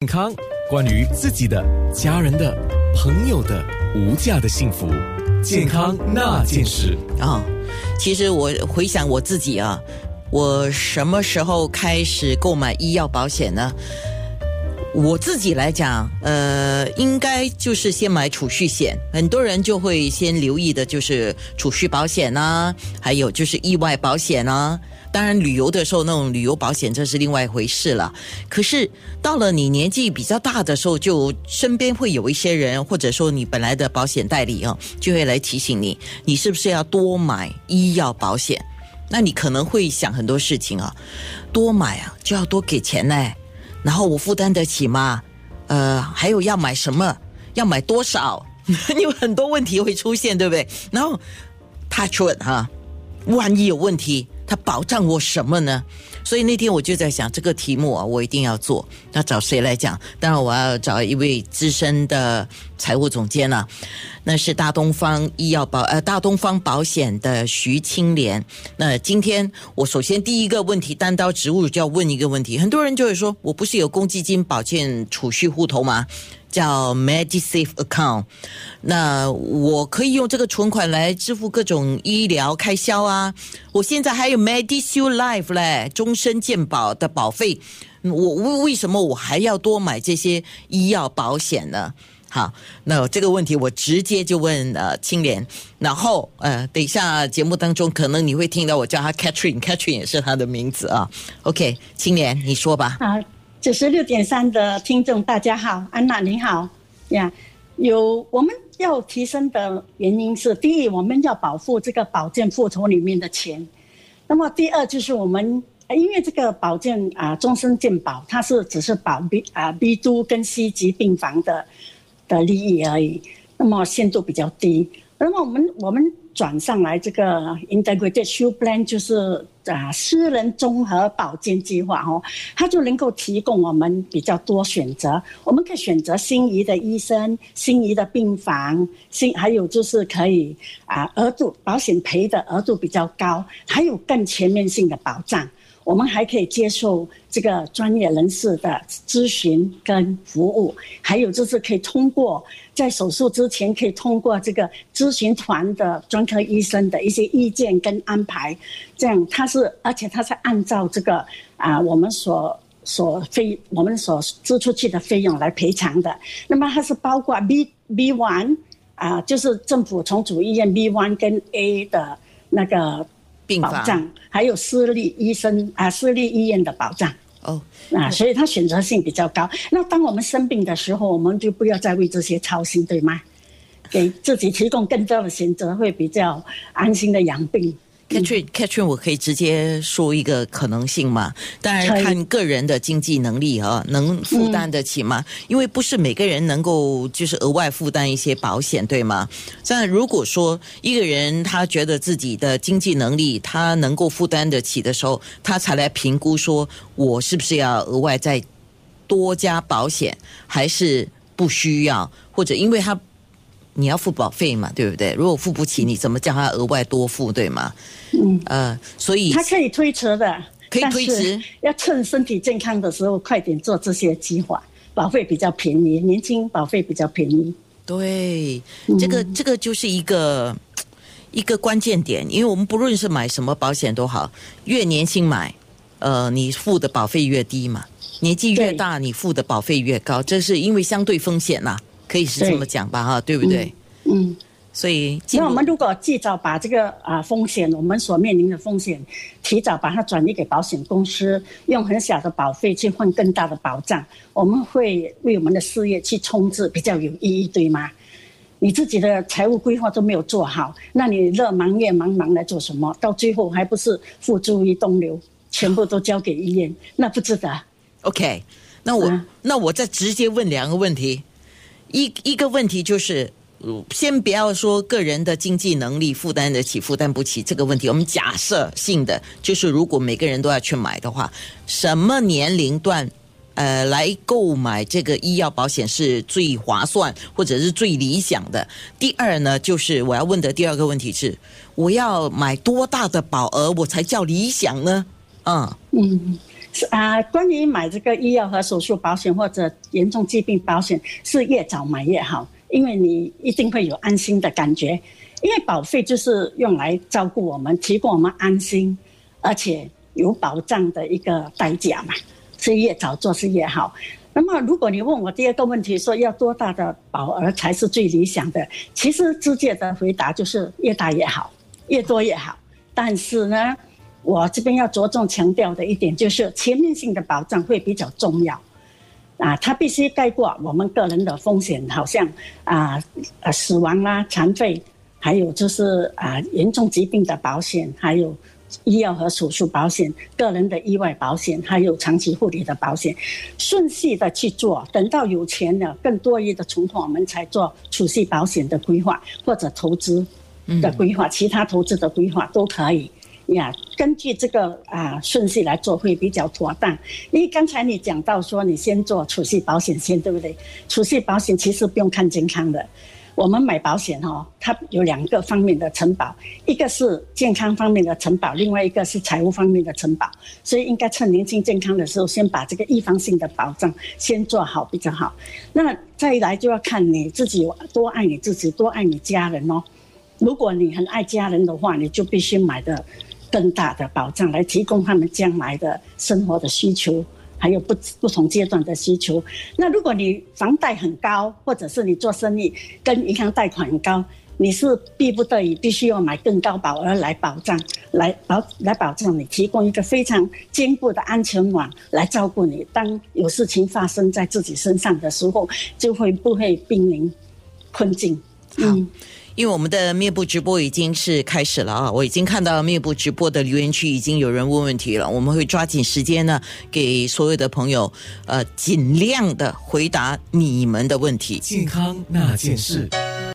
健康，关于自己的、家人的、朋友的无价的幸福，健康那件事啊。其实我回想我自己啊，我什么时候开始购买医药保险呢？我自己来讲，呃，应该就是先买储蓄险。很多人就会先留意的就是储蓄保险啊，还有就是意外保险啊。当然，旅游的时候那种旅游保险这是另外一回事了。可是到了你年纪比较大的时候，就身边会有一些人，或者说你本来的保险代理啊，就会来提醒你，你是不是要多买医药保险？那你可能会想很多事情啊，多买啊就要多给钱呢，然后我负担得起吗？呃，还有要买什么？要买多少？有很多问题会出现，对不对？然后 touch wood 哈，万一有问题。他保障我什么呢？所以那天我就在想这个题目啊，我一定要做。那找谁来讲？当然我要找一位资深的财务总监了，那是大东方医药保呃大东方保险的徐青莲。那今天我首先第一个问题，单刀直入就要问一个问题。很多人就会说，我不是有公积金保健储蓄户头吗？叫 MediSafe Account，那我可以用这个存款来支付各种医疗开销啊。我现在还有 MediShield Life 嘞，终身健保的保费。我为为什么我还要多买这些医药保险呢？好，那这个问题我直接就问呃青莲，然后呃等一下节目当中可能你会听到我叫他 Catherine，Catherine 也是他的名字啊。OK，青莲你说吧。九十六点三的听众，大家好，安娜你好呀。有我们要提升的原因是，第一，我们要保护这个保健户头里面的钱；那么第二，就是我们因为这个保健啊，终身健保，它是只是保 B 啊 B 都跟 C 级病房的的利益而已，那么限度比较低。那么我们我们。转上来这个 integrated s h o e plan 就是啊私人综合保健计划哦，它就能够提供我们比较多选择，我们可以选择心仪的医生、心仪的病房，心还有就是可以啊额度保险赔的额度比较高，还有更全面性的保障。我们还可以接受这个专业人士的咨询跟服务，还有就是可以通过在手术之前可以通过这个咨询团的专科医生的一些意见跟安排，这样他是而且他是按照这个啊我们所所费我们所支出去的费用来赔偿的。那么它是包括 B B one 啊，就是政府从主医院 B one 跟 A 的那个。保障还有私立医生啊，私立医院的保障哦，啊，所以它选择性比较高。那当我们生病的时候，我们就不要再为这些操心，对吗？给自己提供更多的选择，会比较安心的养病。Catherine，Catherine，我可以直接说一个可能性吗？当然看个人的经济能力啊，能负担得起吗？因为不是每个人能够就是额外负担一些保险，对吗？但如果说一个人他觉得自己的经济能力他能够负担得起的时候，他才来评估说我是不是要额外再多加保险，还是不需要，或者因为他。你要付保费嘛，对不对？如果付不起，你怎么叫他额外多付，对吗？嗯，呃，所以他可以推迟的，可以推迟，要趁身体健康的时候快点做这些计划，保费比较便宜，年轻保费比较便宜。对，这个这个就是一个一个关键点，因为我们不论是买什么保险都好，越年轻买，呃，你付的保费越低嘛；年纪越大，你付的保费越高，这是因为相对风险呐。可以是这么讲吧，哈，对不对？嗯，所以那我们如果及早把这个啊风险，我们所面临的风险，提早把它转移给保险公司，用很小的保费去换更大的保障，我们会为我们的事业去冲刺，比较有意义，对吗？你自己的财务规划都没有做好，那你日忙夜忙忙来做什么？到最后还不是付诸于东流，全部都交给医院，那不值得。OK，那我那我再直接问两个问题。一一个问题就是，先不要说个人的经济能力负担得起负担不起这个问题，我们假设性的就是，如果每个人都要去买的话，什么年龄段呃来购买这个医药保险是最划算或者是最理想的？第二呢，就是我要问的第二个问题是，我要买多大的保额我才叫理想呢？嗯嗯。是啊，关于买这个医药和手术保险或者严重疾病保险，是越早买越好，因为你一定会有安心的感觉。因为保费就是用来照顾我们，提供我们安心，而且有保障的一个代价嘛，所以越早做是越好。那么，如果你问我第二个问题，说要多大的保额才是最理想的？其实直接的回答就是越大越好，越多越好。但是呢，我这边要着重强调的一点就是，全面性的保障会比较重要。啊，它必须盖过我们个人的风险，好像啊啊死亡啦、残废。还有就是啊，严重疾病的保险，还有医药和手术保险、个人的意外保险，还有长期护理的保险，顺序的去做。等到有钱了、更多余的存款，我们才做储蓄保险的规划或者投资的规划，其他投资的规划都可以呀。根据这个啊顺序来做会比较妥当。因为刚才你讲到说，你先做储蓄保险先，对不对？储蓄保险其实不用看健康的。我们买保险哈，它有两个方面的承保，一个是健康方面的承保，另外一个是财务方面的承保。所以应该趁年轻健康的时候，先把这个预防性的保障先做好比较好。那再来就要看你自己多爱你自己，多爱你家人哦。如果你很爱家人的话，你就必须买的更大的保障来提供他们将来的生活的需求。还有不不同阶段的需求。那如果你房贷很高，或者是你做生意跟银行贷款很高，你是逼不得已必须要买更高保额来保障，来保来保证你提供一个非常坚固的安全网来照顾你。当有事情发生在自己身上的时候，就会不会濒临困境。嗯。因为我们的面部直播已经是开始了啊，我已经看到面部直播的留言区已经有人问问题了，我们会抓紧时间呢，给所有的朋友，呃，尽量的回答你们的问题。健康那件事。